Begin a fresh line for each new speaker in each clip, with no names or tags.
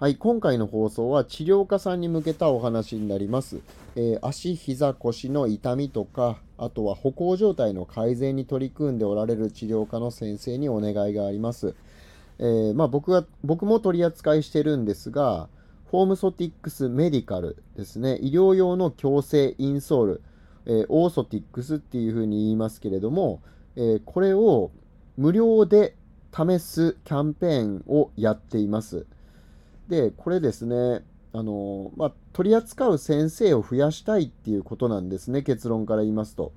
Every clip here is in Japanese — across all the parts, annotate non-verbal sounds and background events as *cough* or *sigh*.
はい、今回の放送は治療家さんに向けたお話になります。えー、足、膝、腰の痛みとか、あとは歩行状態の改善に取り組んでおられる治療家の先生にお願いがあります。えー、まあ、僕は僕も取り扱いしてるんですが、フォームソティックスメディカルですね、医療用の矯正インソール、えー、オーソティックスっていうふうに言いますけれども、えこれを無料で試すキャンペーンをやっています。で、これですね、あの、まあ、取り扱う先生を増やしたいっていうことなんですね、結論から言いますと。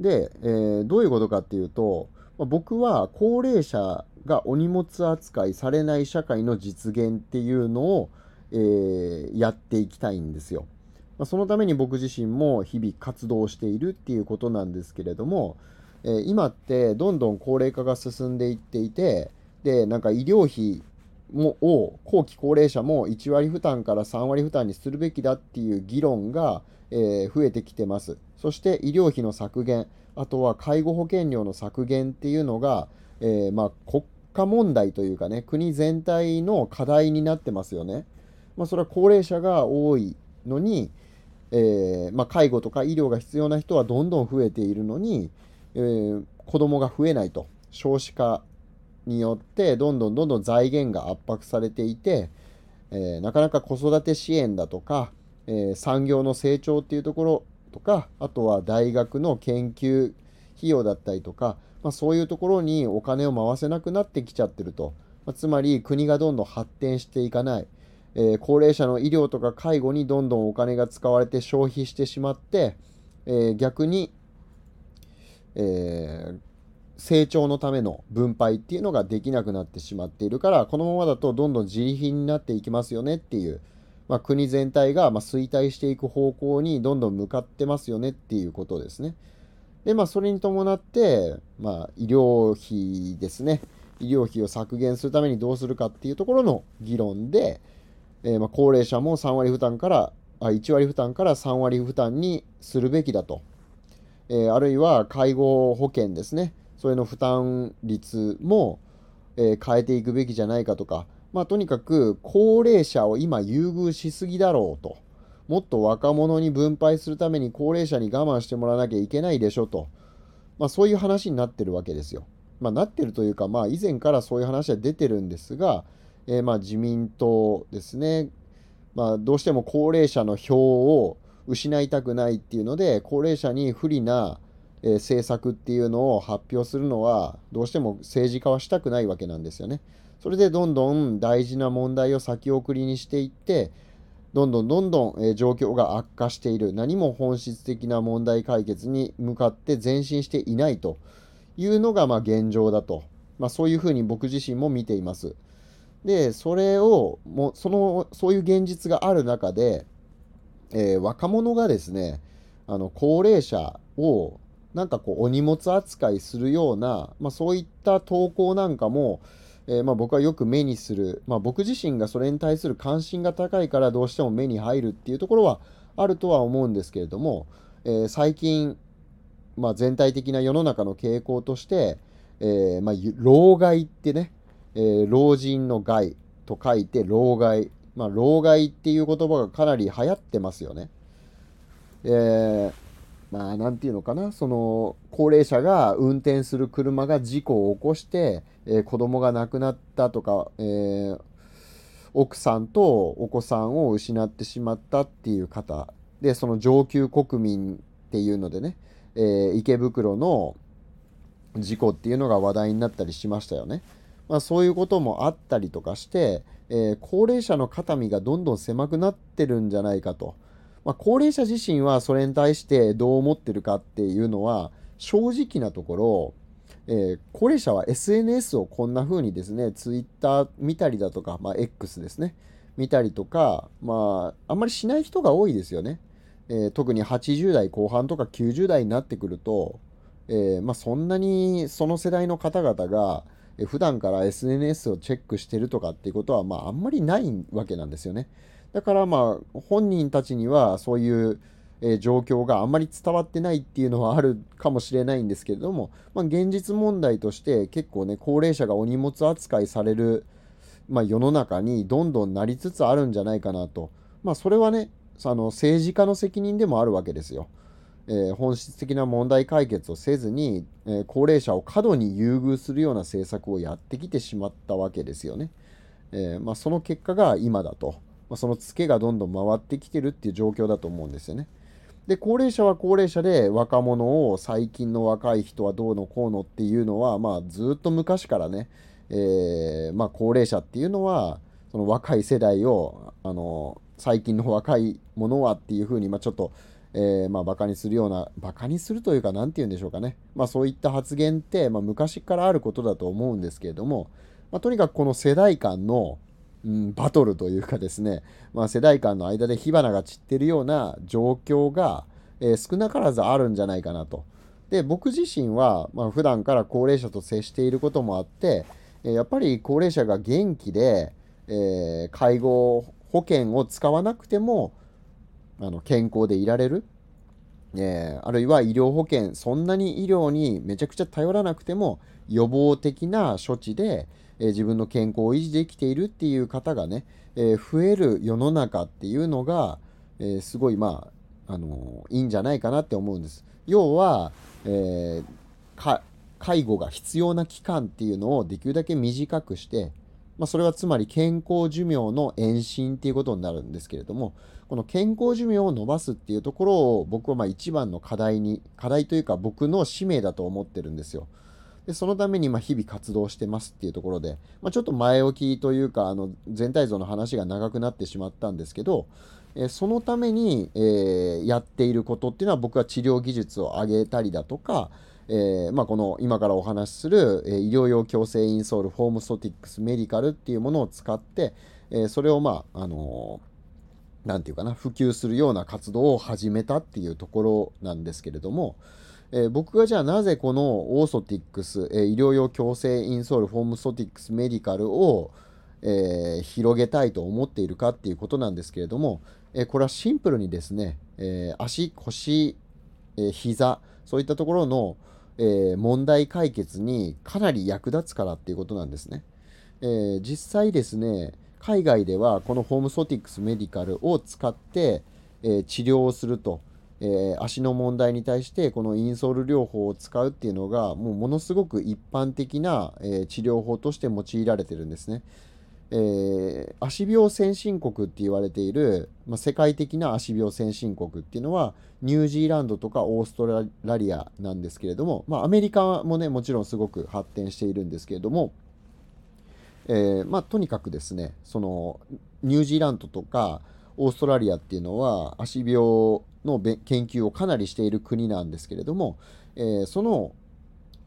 で、えー、どういうことかっていうと、まあ、僕は高齢者がお荷物扱いされない社会の実現っていうのを、えー、やっていきたいんですよ。まあ、そのために僕自身も日々活動しているっていうことなんですけれども、えー、今ってどんどん高齢化が進んでいっていて、で、なんか医療費もを後期高齢者も1割負担から3割負担にするべきだっていう議論が、えー、増えてきてます。そして医療費の削減、あとは介護保険料の削減っていうのが、えー、まあ、国家問題というかね、国全体の課題になってますよね。まあ、それは高齢者が多いのに、えー、まあ、介護とか医療が必要な人はどんどん増えているのに、えー、子供が増えないと。少子化によってどんどんどんどん財源が圧迫されていて、えー、なかなか子育て支援だとか、えー、産業の成長っていうところとかあとは大学の研究費用だったりとか、まあ、そういうところにお金を回せなくなってきちゃってると、まあ、つまり国がどんどん発展していかない、えー、高齢者の医療とか介護にどんどんお金が使われて消費してしまって、え逆に、えー、成長のための分配っていうのができなくなってしまっているからこのままだとどんどん自利品になっていきますよねっていう、まあ、国全体がま衰退していく方向にどんどん向かってますよねっていうことですね。でまあそれに伴って、まあ、医療費ですね。医療費を削減するためにどうするかっていうところの議論で、えー、ま高齢者も3割負担からあ1割負担から3割負担にするべきだと、えー、あるいは介護保険ですね。それの負担率も、えー、変えていくべきじゃないかとか、まあ、とにかく高齢者を今優遇しすぎだろうと。もっと若者に分配するために高齢者に我慢してもらわなきゃいけないでしょと。まあ、そういう話になってるわけですよ。まあ、なってるというか、まあ、以前からそういう話は出てるんですが、えー、まあ自民党ですね、まあ、どうしても高齢者の票を失いたくないっていうので、高齢者に不利なえ政策っていうのを発表するのはどうしても政治家はしたくないわけなんですよね。それでどんどん大事な問題を先送りにしていってどんどんどんどん、え状況が悪化している何も本質的な問題解決に向かって前進していないというのがまあ現状だと、まあ、そういうふうに僕自身も見ています。でそれをもうそのそういう現実がある中で、えー、若者がですねあの高齢者をなんかこうお荷物扱いするような、まあ、そういった投稿なんかも、えー、ま僕はよく目にする、まあ、僕自身がそれに対する関心が高いからどうしても目に入るっていうところはあるとは思うんですけれども、えー、最近、まあ、全体的な世の中の傾向として、えー、ま、老害ってね、え、老人の害と書いて老害、ま、老害っていう言葉がかなり流行ってますよね。えーまあ、なんていうのかな、その、高齢者が運転する車が事故を起こして、えー、子供が亡くなったとか、えー、奥さんとお子さんを失ってしまったっていう方、で、その上級国民っていうのでね、えー、池袋の事故っていうのが話題になったりしましたよね。まあ、そういうこともあったりとかして、えー、高齢者の肩身がどんどん狭くなってるんじゃないかと。まあ、高齢者自身はそれに対してどう思ってるかっていうのは正直なところ、えー、高齢者は SNS をこんな風にですね Twitter 見たりだとか、まあ、X ですね見たりとか、まあ、あんまりしない人が多いですよね。えー、特に80代後半とか90代になってくると、えー、まあ、そんなにその世代の方々が普段から SNS をチェックしてるとかっていうことは、まあ、あんまりないわけなんですよね。だからまあ本人たちにはそういう、え状況があんまり伝わってないっていうのはあるかもしれないんですけれども、まあ、現実問題として結構ね高齢者がお荷物扱いされる、まあ、世の中にどんどんなりつつあるんじゃないかなと。まあ、それはね、あの政治家の責任でもあるわけですよ。えー、本質的な問題解決をせずに、えー、高齢者を過度に優遇するような政策をやってきてしまったわけですよね。えー、まあ、その結果が今だと、まあ、そのツケがどんどん回ってきてるっていう状況だと思うんですよね。で高齢者は高齢者で若者を最近の若い人はどうのこうのっていうのは、まあ、ずっと昔からね、えー、まあ、高齢者っていうのはその若い世代をあの最近の若い者はっていうふうに、まあ、ちょっと、えー、まあ、バカにするようなバカにするというか何て言うんでしょうかね、ま、そういった発言って、ま、昔からあることだと思うんですけれども、ま、とにかくこの世代間のうん、バトルというかですね、まあ、世代間の間で火花が散ってるような状況が、えー、少なからずあるんじゃないかなと。で僕自身は、まあ、普段から高齢者と接していることもあって、えー、やっぱり高齢者が元気で、えー、介護保険を使わなくてもあの健康でいられる、えあるいは医療保険そんなに医療にめちゃくちゃ頼らなくても予防的な処置で、え自分の健康を維持できているっていう方がね、え増える世の中っていうのが、えすごいまあ、あのいいんじゃないかなって思うんです。要は、えー、介護が必要な期間っていうのをできるだけ短くして、まあ、それはつまり健康寿命の延伸っていうことになるんですけれどもこの健康寿命を伸ばすっていうところを僕はまあ一番の課題に課題というか僕の使命だと思ってるんですよ。でそのためにま日々活動してますっていうところで、まあ、ちょっと前置きというかあの全体像の話が長くなってしまったんですけど、えそのために、えー、やっていることっていうのは僕は治療技術を上げたりだとか、えー、まあ、この今からお話しする、え医療用矯正インソールフォームソティックスメディカルっていうものを使って、えそれをまああの何て言うかな普及するような活動を始めたっていうところなんですけれども、えー、僕がじゃあなぜこのオーソティックス、えー、医療用矯正インソールフォームソティックスメディカルを、えー、広げたいと思っているかっていうことなんですけれども、えこれはシンプルにですね、え足腰、え膝そういったところの、え問題解決にかなり役立つからっていうことなんですね。え実際ですね海外ではこのホームソティックスメディカルを使って、え治療をするとえー、足の問題に対してこのインソール療法を使うっていうのがもうものすごく一般的な、えー、治療法として用いられてるんですね。えー、足病先進国って言われている、まあ、世界的な足病先進国っていうのはニュージーランドとかオーストラリアなんですけれども、まあ、アメリカもねもちろんすごく発展しているんですけれども、えー、まあ、とにかくですねそのニュージーランドとかオーストラリアっていうのは足病の研究をかなりしている国なんですけれども、えー、その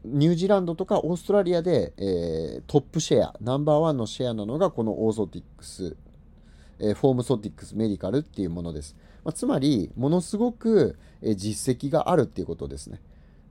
ニュージーランドとかオーストラリアで、えー、トップシェアナンバーワンのシェアなのがこの orthotics、えー、 Formthotics Medical っていうものです、まあ、つまりものすごく、実績があるっていうことですね。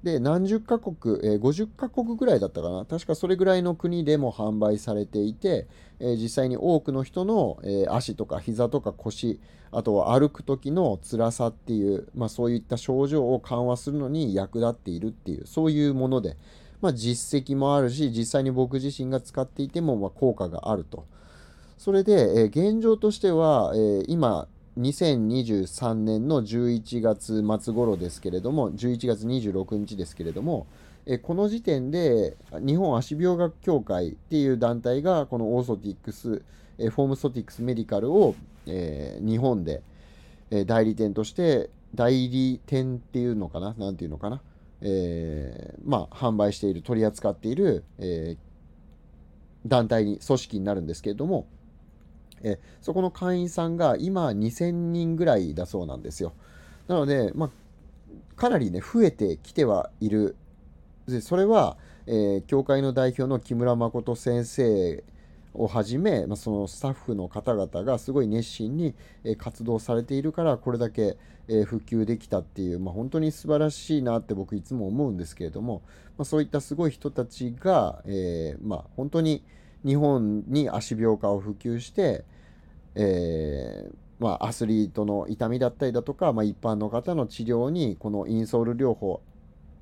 で何十カ国、えー、50カ国ぐらいだったかな確かそれぐらいの国でも販売されていて、えー、実際に多くの人の、えー、足とか膝とか腰あとは歩く時の辛さっていう、まあ、そういった症状を緩和するのに役立っているっていうそういうもので、まあ、実績もあるし実際に僕自身が使っていても、まあ、効果があると。それで、え現状としては、え今2023年の11月末頃ですけれども、11月26日ですけれども、えこの時点で日本足病学協会っていう団体がこのオーソティックス、えフォームソティックスメディカルを、えー、日本で、え代理店として代理店っていうのかな何ていうのかな、えー、まあ販売している取り扱っている、えー、団体に組織になるんですけれどもえそこの会員さんが今2000人ぐらいだそうなんですよ。なので、まあ、かなりね、増えてきてはいる。で、それは、えー、教会の代表の木村誠先生をはじめ、まあ、そのスタッフの方々がすごい熱心に、活動されているからこれだけ、普及できたっていう、まあ、本当に素晴らしいなって僕いつも思うんですけれども、まあ、そういったすごい人たちが、えー、まあ、本当に日本に足病化を普及して、えー、まあ、アスリートの痛みだったりだとか、まあ、一般の方の治療にこのインソール療法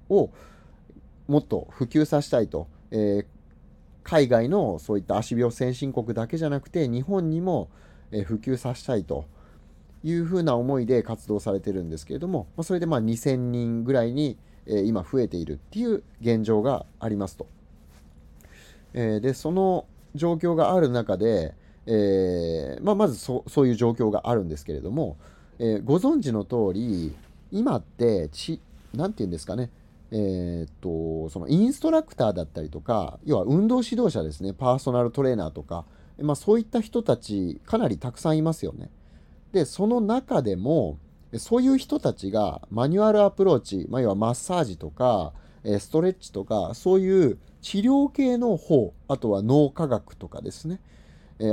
をもっと普及させたいと、えー、海外のそういった足病先進国だけじゃなくて日本にも普及させたいというふうな思いで活動されてるんですけれどもそれでまあ2000人ぐらいに今増えているっていう現状がありますと。えでその状況がある中で、えーまあ、まずそそういう状況があるんですけれども、えー、ご存知の通り今ってち何て言うんですかねえー、っとそのインストラクターだったりとか要は運動指導者ですねパーソナルトレーナーとか、まあ、そういった人たちかなりたくさんいますよね。でその中でもそういう人たちがマニュアルアプローチ、まあ、要はマッサージとかストレッチとかそういう治療系の方あとは脳科学とかですね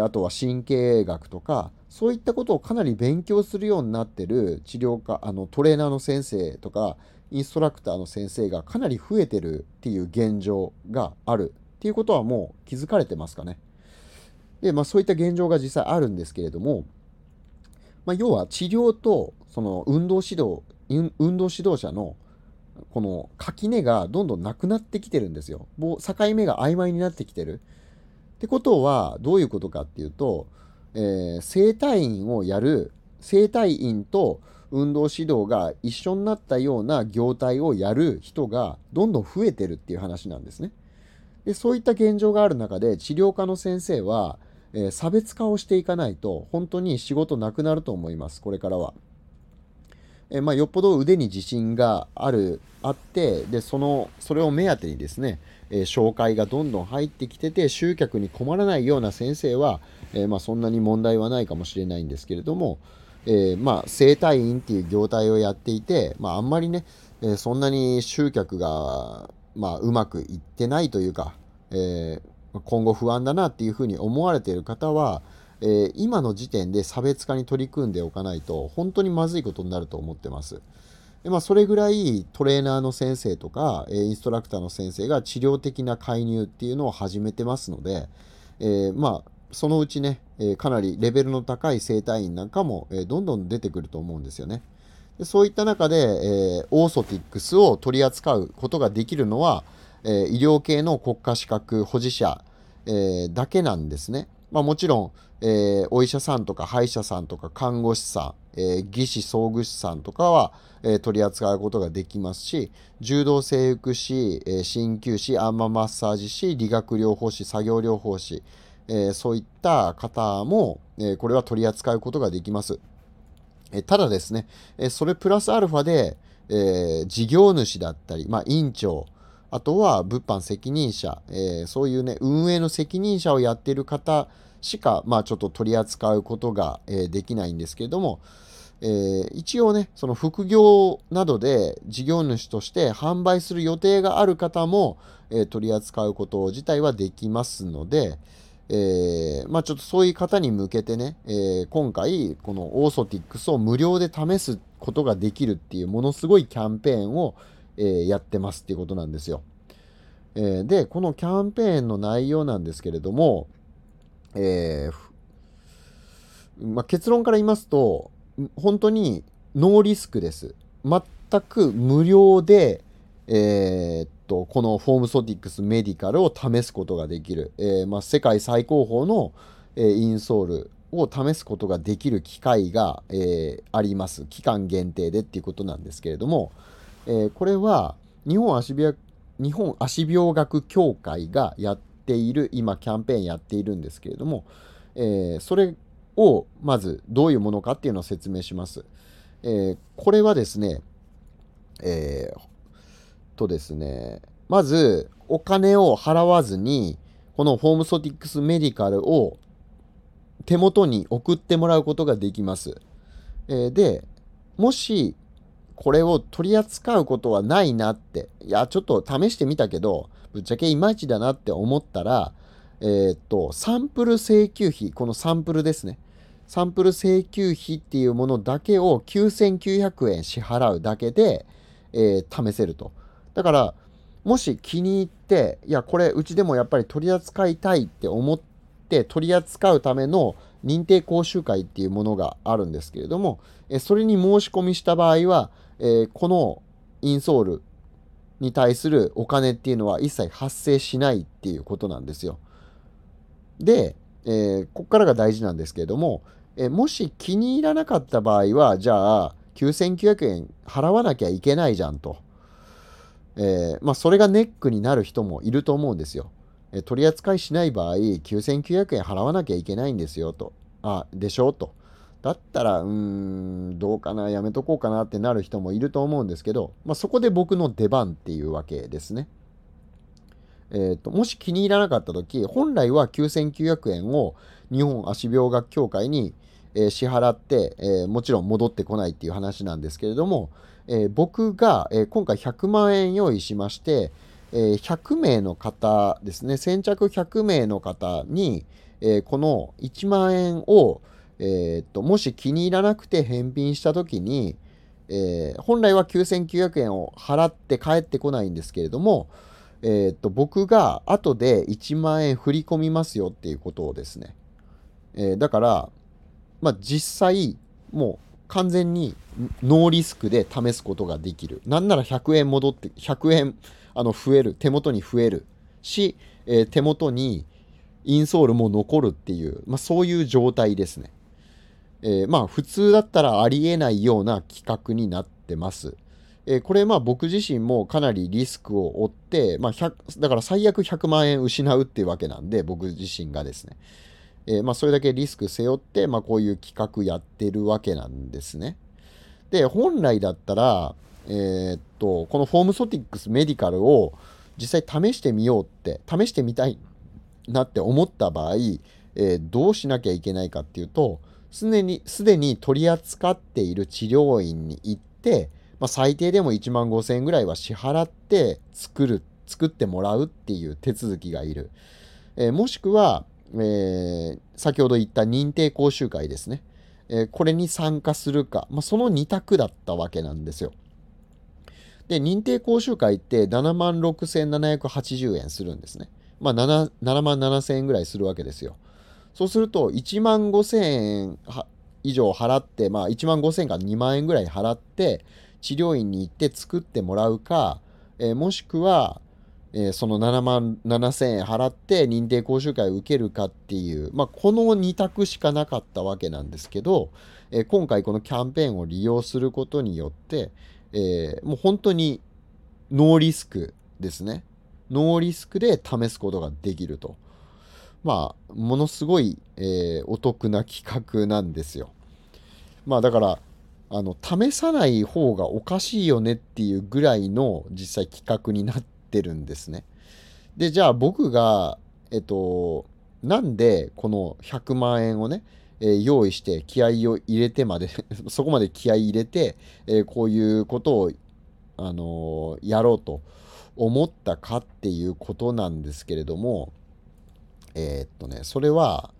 あとは神経学とかそういったことをかなり勉強するようになってる治療家あのトレーナーの先生とかインストラクターの先生がかなり増えてるっていう現状があるっていうことはもう気づかれてますかね。で、まあそういった現状が実際あるんですけれども、まあ、要は治療とその運動指導、運動指導者のこの垣根がどんどんなくなってきてるんですよ。もう境目が曖昧になってきてる。ってことはどういうことかっていうと、えー、整体院をやる整体院と運動指導が一緒になったような業態をやる人がどんどん増えてるっていう話なんですね。でそういった現状がある中で治療科の先生は、えー、差別化をしていかないと本当に仕事なくなると思いますこれからは。え、まあ、よっぽど腕に自信があるあってでそのそれを目当てにですね、えー、紹介がどんどん入ってきてて集客に困らないような先生は、えまあ、そんなに問題はないかもしれないんですけれども、えー、まあ、整体院っていう業態をやっていて、まあ、あんまりね、え、そんなに集客が、まあ、うまくいってないというか、えー、今後不安だなっていうふうに思われている方は、えー、今の時点で差別化に取り組んでおかないと本当にまずいことになると思ってます。でまあ、それぐらいトレーナーの先生とか、えインストラクターの先生が治療的な介入っていうのを始めてますので、えまあそのうちね、えー、かなりレベルの高い整体院なんかも、えー、どんどん出てくると思うんですよね。でそういった中で、えー、オーソティックスを取り扱うことができるのは、えー、医療系の国家資格保持者、えー、だけなんですね。まあ、もちろん、えー、お医者さんとか歯医者さんとか看護師さん、えー、技師装具士さんとかは、えー、取り扱うことができますし柔道整復師、え、鍼灸師アンママッサージ師理学療法士作業療法士、え、そういった方も、え、これは取り扱うことができます。え、ただですね、えそれプラスアルファで、え事業主だったり、まあ、院長、あとは物販責任者、えそういうね、運営の責任者をやっている方しか、まあ、ちょっと取り扱うことが、えできないんですけれども、えー、一応ね、その副業などで事業主として販売する予定がある方も、えー、取り扱うこと自体はできますので、えー、まあちょっとそういう方に向けてね、えー、今回このオーソティックスを無料で試すことができるっていうものすごいキャンペーンを、え、やってますっていうことなんですよ。えで、このキャンペーンの内容なんですけれども、えまあ、結論から言いますと、本当にノーリスクです。全く無料で、えー、と、このフォームソティックスメディカルを試すことができる、えー、まあ、世界最高峰の、え、インソールを試すことができる機会が、え、あります。期間限定でっていうことなんですけれども、えこれは日本足病日本足病学協会がやっている、今キャンペーンやっているんですけれども、えそれをまずどういうものかっていうのを説明します。えこれはですね、えー、とですね、まずお金を払わずに、このフォームソティックスメディカルを手元に送ってもらうことができます。え、で、もしこれを取り扱うことはないなって、いや、ちょっと試してみたけど、ぶっちゃけいまいちだなって思ったら、えー、っと、サンプル請求費、このサンプルですね。サンプル請求費っていうものだけを9900円支払うだけで、えー、試せると。だから、もし気に入って、いや、これうちでもやっぱり取り扱いたいって思って取り扱うための認定講習会っていうものがあるんですけれども、えそれに申し込みした場合は、えこのインソールに対するお金っていうのは一切発生しないっていうことなんですよ。で、えー、ここからが大事なんですけれども、え、もし気に入らなかった場合は、じゃあ、9900円払わなきゃいけないじゃんと。えー、まあ、それがネックになる人もいると思うんですよ。え取り扱いしない場合、9900円払わなきゃいけないんですよと。あ、でしょうと。だったら、うーん、どうかな、やめとこうかなってなる人もいると思うんですけど、まあ、そこで僕の出番っていうわけですね。えーと、もし気に入らなかった時本来は9900円を日本足病学協会に、えー、支払って、えー、もちろん戻ってこないっていう話なんですけれども、えー、僕が、え今回100万円用意しまして、え100名の方ですね。先着100名の方に、この1万円を、もし気に入らなくて返品した時に、本来は9900円を払って帰ってこないんですけれども、僕が後で1万円振り込みますよっていうことをですね、だから、実際もう完全にノーリスクで試すことができる。なんなら100円戻って100円あの増える手元に増えるし、えー、手元にインソールも残るっていう、まあ、そういう状態ですね。えー、まあ普通だったらありえないような企画になってます。えー、これまあ僕自身もかなりリスクを負って、まあ、だから最悪100万円失うっていうわけなんで僕自身がですね、え、まあそれだけリスク背負って、まあ、こういう企画やってるわけなんですね。で本来だったら、えー、っとこのフォームソティックスメディカルを実際試してみようって試してみたいなって思った場合、えどうしなきゃいけないかっていうとすでに、すでに取り扱っている治療院に行って、まあ、最低でも1万5000円ぐらいは支払って作る、作ってもらうっていう手続きがいる。えー、もしくは、えー、先ほど言った認定講習会ですね。え、これに参加するか、まあ、その2択だったわけなんですよ。で、認定講習会って7万6780円するんですね。まあ7、7万7000円ぐらいするわけですよ。そうすると、1万5000円以上払って、まあ、1万5000円から2万円ぐらい払って、治療院に行って作ってもらうか、えー、もしくは、えー、その7万7000円払って認定講習会を受けるかっていう、まあ、この2択しかなかったわけなんですけど、えー、今回このキャンペーンを利用することによって、えもう本当にノーリスクですね。ノーリスクで試すことができると。まあ、ものすごい、えー、お得な企画なんですよ。まあだから、あの、試さない方がおかしいよねっていうぐらいの実際企画になってるんですね。で、じゃあ僕が、えっと、なんでこの100万円をね、え、用意して気合を入れてまで *laughs* そこまで気合入れて、え、こういうことを、あの、やろうと思ったかっていうことなんですけれども、えー、っとね、それは、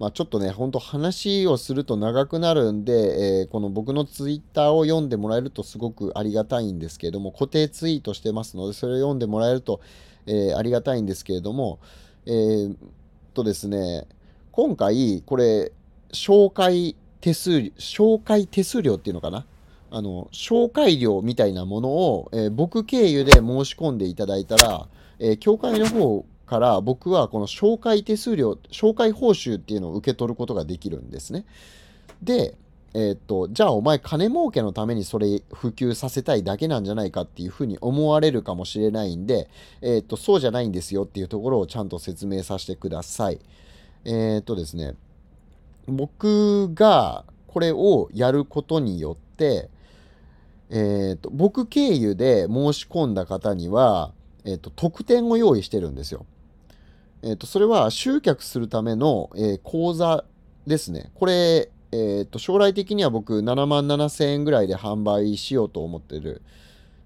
まあ、ちょっとね、ほんと話をすると長くなるんで、えー、この僕のツイッターを読んでもらえるとすごくありがたいんですけれども、固定ツイートしてますので、それを読んでもらえると、えー、ありがたいんですけれども、えー、とですね、今回、これ、紹介手数、紹介手数料っていうのかな？あの、紹介料みたいなものを、えー、僕経由で申し込んでいただいたら、えー、協会の方から僕はこの紹介手数料、紹介報酬っていうのを受け取ることができるんですね。で、え、っと、じゃあお前金儲けのためにそれ普及させたいだけなんじゃないかっていうふうに思われるかもしれないんで、え、っと、そうじゃないんですよっていうところをちゃんと説明させてください。え、っとですね、僕がこれをやることによって、えっと、僕経由で申し込んだ方には、えっと、特典を用意してるんですよ。え、ー、と、それは集客するための、えー、講座ですね。これ、え、ー、と、将来的には僕7万7千円ぐらいで販売しようと思ってる、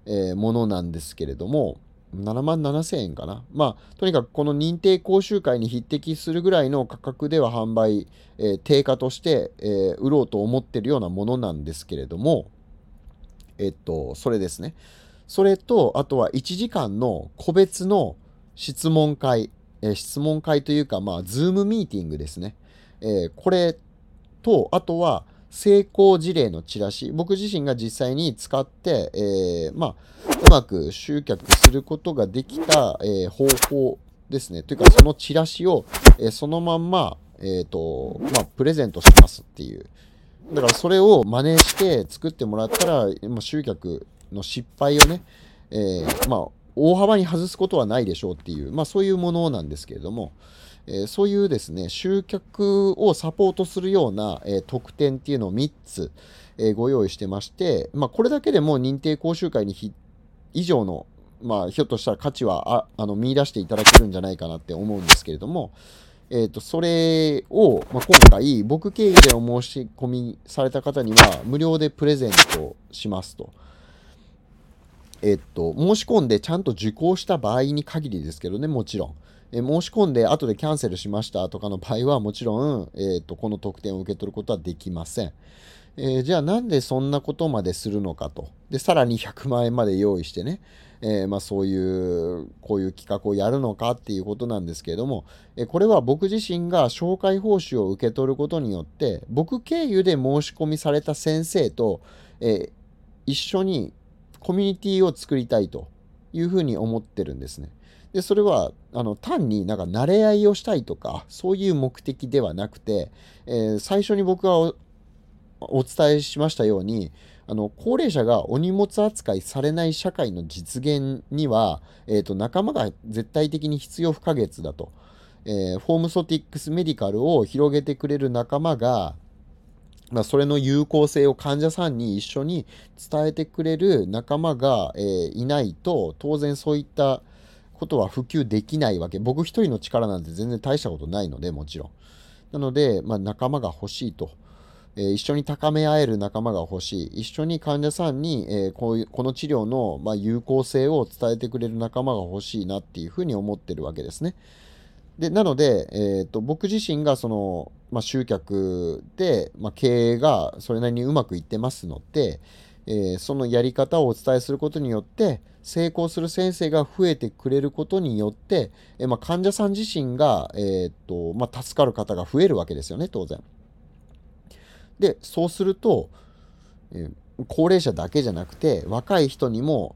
えものなんですけれども、7万7千円かな。まあ、とにかくこの認定講習会に匹敵するぐらいの価格では販売、え定価として、え売ろうと思ってるようなものなんですけれども、えっと、それですね。それと、あとは1時間の個別の質問会、えー、質問会というか、まあ、ズームミーティングですね。え、これと、あとは、成功事例のチラシ、僕自身が実際に使って、えー、まあ、うまく集客することができた、えー、方法ですね。というか、そのチラシを、えー、そのまんま、えっ、と、まあ、プレゼントしますっていう。だから、それを真似して作ってもらったら、まあ、集客の失敗をね、えー、まあ、大幅に外すことはないでしょうっていう、まあ、そういうものなんですけれども、え、そういうですね、集客をサポートするような、え、特典っていうのを3つ、え、ご用意してまして、まあ、これだけでも認定講習会に以上の、まあ、ひょっとしたら価値はああの見出していただけるんじゃないかなって思うんですけれども、えーと、それを、まあ、今回僕経由でお申し込みされた方には無料でプレゼントしますと。えっ、と、申し込んでちゃんと受講した場合に限りですけどね、もちろん。え申し込んで後でキャンセルしましたとかの場合はもちろん、えーと、この特典を受け取ることはできません。えー、じゃあなんでそんなことまでするのかと。で、さらに100万円まで用意してね、えー、まあ、そういう、こういう企画をやるのかっていうことなんですけれども、えこれは僕自身が紹介報酬を受け取ることによって、僕経由で申し込みされた先生と、え一緒にコミュニティを作りたいというふうに思ってるんですね。でそれはあの単になんか慣れ合いをしたいとかそういう目的ではなくて、えー、最初に僕がお伝えしましたようにあの高齢者がお荷物扱いされない社会の実現には、えーと、仲間が絶対的に必要不可欠だと、えー、フォームソティックスメディカルを広げてくれる仲間がまあ、それの有効性を患者さんに一緒に伝えてくれる仲間が、えー、いないと当然そういったことは普及できないわけ。僕一人の力なんて全然大したことないので、もちろん。なので、まあ、仲間が欲しいと。えー、一緒に高め合える仲間が欲しい。一緒に患者さんに、えー、こういうこの治療の、まあ、有効性を伝えてくれる仲間が欲しいなっていうふうに思ってるわけですね。でなので、えーと、僕自身がその、まあ、集客で、まあ、経営がそれなりにうまくいってますので、えー、そのやり方をお伝えすることによって成功する先生が増えてくれることによって、えー、まあ、患者さん自身が、えーとまあ、助かる方が増えるわけですよね当然。でそうすると、え、高齢者だけじゃなくて若い人にも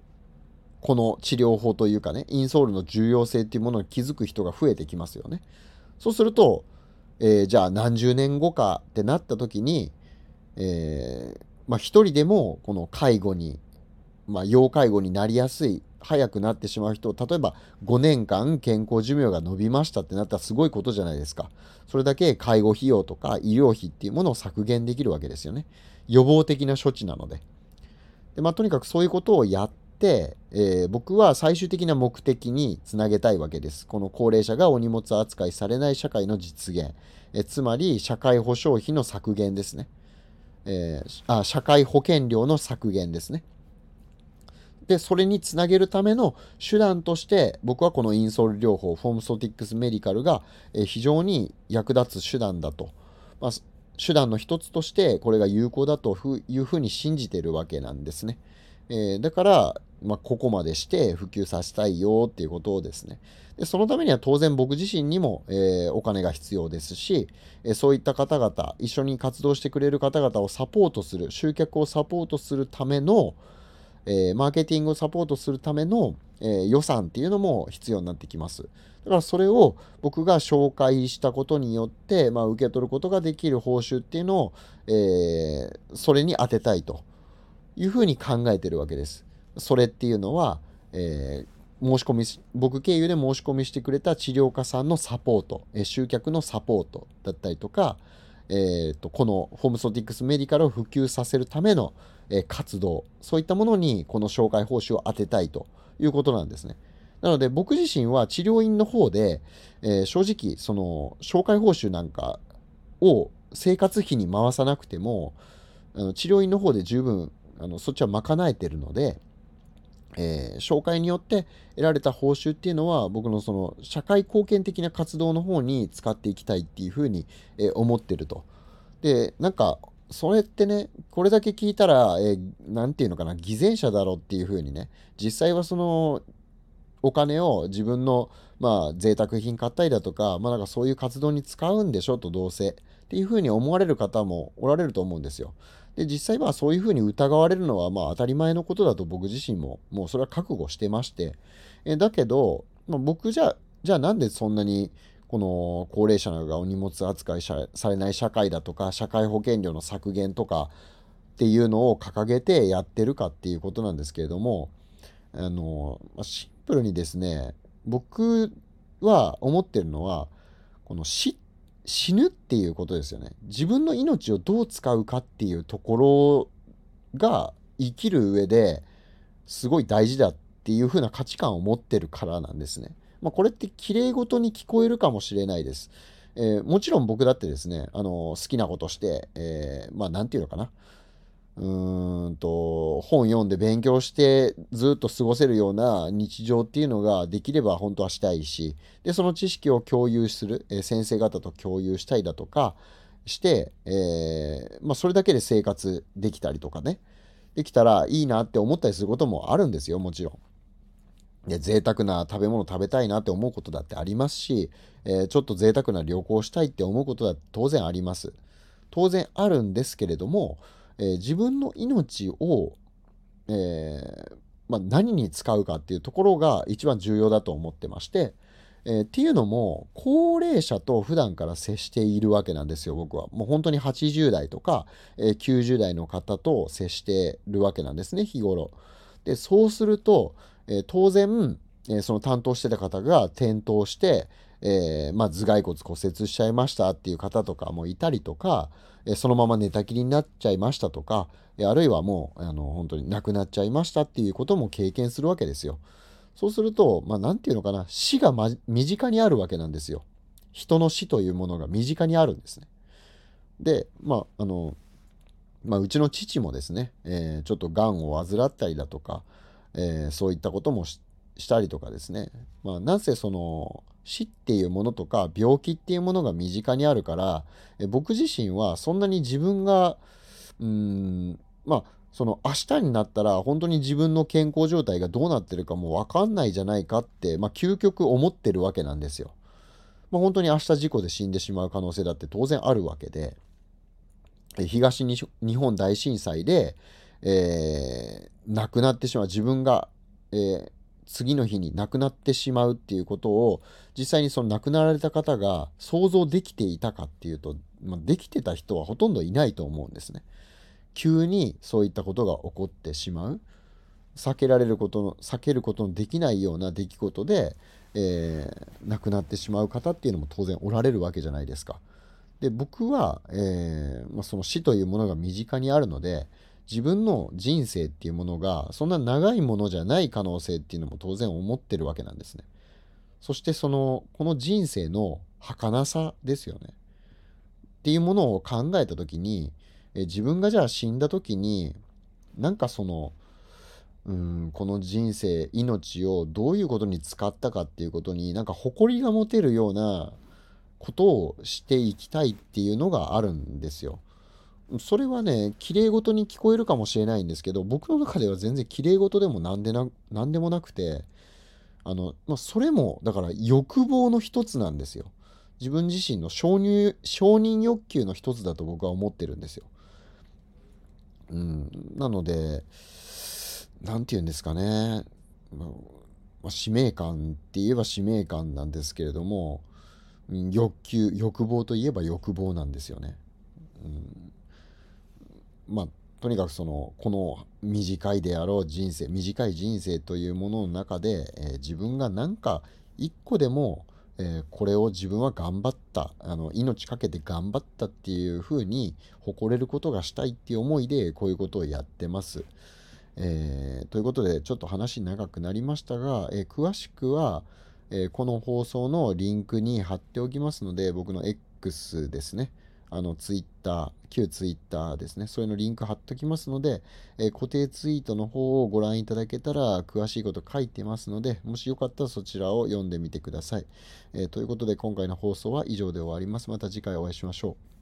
この治療法というかねインソールの重要性っていうものに気づく人が増えてきますよね。そうすると、えー、じゃあ何十年後かってなった時に、えー、まあ、一人でもこの介護に、まあ、要介護になりやすい早くなってしまう人例えば5年間健康寿命が延びましたってなったらすごいことじゃないですか。それだけ介護費用とか医療費っていうものを削減できるわけですよね。予防的な処置なので。で、まあ、とにかくそういうことをやって、えー、僕は最終的な目的につなげたいわけです。この高齢者がお荷物扱いされない社会の実現。えつまり社会保障費の削減ですね。えー、あ社会保険料の削減ですね。で、それにつなげるための手段として、僕はこのインソール療法、フォームソティックスメディカルが、え非常に役立つ手段だと。まあ、手段の一つとして、これが有効だというふうに信じてるわけなんですね。えー、だから、まあ、ここまでして普及させたいよっていうことをですね。でそのためには当然僕自身にも、えー、お金が必要ですし、えー、そういった方々、一緒に活動してくれる方々をサポートする、集客をサポートするための、えー、マーケティングをサポートするための、え予算っていうのも必要になってきます。だからそれを僕が紹介したことによって、まあ、受け取ることができる報酬っていうのを、えそれに当てたいというふうに考えてるわけです。それっていうのは、えー申し込み僕経由で申し込みしてくれた治療家さんのサポート、え集客のサポートだったりとか、えーと、このホームソティックスメディカルを普及させるための、え活動そういったものにこの紹介報酬を当てたいということなんですね。なので僕自身は治療院の方で、えー、正直その紹介報酬なんかを生活費に回さなくてもあの治療院の方で十分あのそっちは賄えてるので、えー、紹介によって得られた報酬っていうのは僕のその社会貢献的な活動の方に使っていきたいっていうふうに、えー、思ってると。でなんかそれってねこれだけ聞いたら何、えー、て言うのかな偽善者だろっていうふうにね実際はそのお金を自分のまあ贅沢品買ったりだとかまあなんかそういう活動に使うんでしょとどうせっっていうふうに思われる方もおられると思うんですよ。で実際まあそういうふうに疑われるのはまあ当たり前のことだと僕自身ももうそれは覚悟してまして。えだけど、まあ、僕じゃじゃあなんでそんなにこの高齢者がお荷物扱いされない社会だとか社会保険料の削減とかっていうのを掲げてやってるかっていうことなんですけれどもあのシンプルにですね僕は思ってるのはこの死死ぬっていうことですよね自分の命をどう使うかっていうところが生きる上ですごい大事だっていう風な価値観を持ってるからなんですね。まあ、これって綺麗事に聞こえるかもしれないです。えー、もちろん僕だってですね、あの好きなことして、えー、まあ何て言うのかな。うんと本読んで勉強してずっと過ごせるような日常っていうのができれば本当はしたいしでその知識を共有する、え、先生方と共有したいだとかして、えー、まあ、それだけで生活できたりとかねできたらいいなって思ったりすることもあるんですよもちろん。で贅沢な食べ物食べたいなって思うことだってありますし、えー、ちょっと贅沢な旅行したいって思うことだって当然あります。当然あるんですけれども、えー、自分の命を、えー、まあ、何に使うかっていうところが一番重要だと思ってまして、えー、っていうのも高齢者と普段から接しているわけなんですよ僕は。もう本当に80代とか、え90代の方と接してるわけなんですね日頃。でそうするとえ当然、えその担当してた方が転倒して、えー、まあ、頭蓋骨骨折しちゃいましたっていう方とかもいたりとか、えそのまま寝たきりになっちゃいましたとか、えあるいはもうあの本当に亡くなっちゃいましたっていうことも経験するわけですよ。そうすると、まあ、て言うのかな、死が、ま、身近にあるわけなんですよ。人の死というものが身近にあるんですね。で、まあ、あの、まあ、うちの父もですね、えー、ちょっとがんを患ったりだとか、えー、そういったこともしたりとかですね、まあ、なんせその死っていうものとか病気っていうものが身近にあるから、僕自身はそんなに自分がうんまあその明日になったら本当に自分の健康状態がどうなってるかも分かんないじゃないかって、まあ、究極思ってるわけなんですよ。まあ、本当に明日事故で死んでしまう可能性だって当然あるわけで東日本大震災で、えー、亡くなってしまう自分が、えー、次の日に亡くなってしまうっていうことを実際にその亡くなられた方が想像できていたかっていうと、まあ、できてた人はほとんどいないと思うんですね。急にそういったことが起こってしまう避けられることの避けることのできないような出来事で、えー、亡くなってしまう方っていうのも当然おられるわけじゃないですか。で僕は、えーまあ、その死というものが身近にあるので自分の人生っていうものがそんな長いものじゃない可能性っていうのも当然思ってるわけなんですね。そしてそのこの人生の儚さですよね。っていうものを考えた時にえ自分がじゃあ死んだ時になんかそのうんこの人生命をどういうことに使ったかっていうことになんか誇りが持てるようなことをしていきたいっていうのがあるんですよ。それはね、綺麗事に聞こえるかもしれないんですけど、僕の中では全然綺麗事でも何でな何でもなくて、あの、まあ、それも、だから欲望の一つなんですよ。自分自身の承認承認欲求の一つだと僕は思ってるんですよ。うん、なので、何て言うんですかね、まあ、使命感って言えば使命感なんですけれども、欲求、欲望といえば欲望なんですよね。うんまあとにかくそのこの短いであろう人生短い人生というものの中で、えー、自分が何か一個でも、えー、これを自分は頑張ったあの命かけて頑張ったっていうふうに誇れることがしたいっていう思いでこういうことをやってます。えー、ということでちょっと話長くなりましたが、え詳しくは、えこの放送のリンクに貼っておきますので僕の X ですね。あのツイッター、旧ツイッターですね、それのリンク貼っときますので、えー、固定ツイートの方をご覧いただけたら詳しいこと書いてますので、もしよかったらそちらを読んでみてください。えー、ということで今回の放送は以上で終わります。また次回お会いしましょう。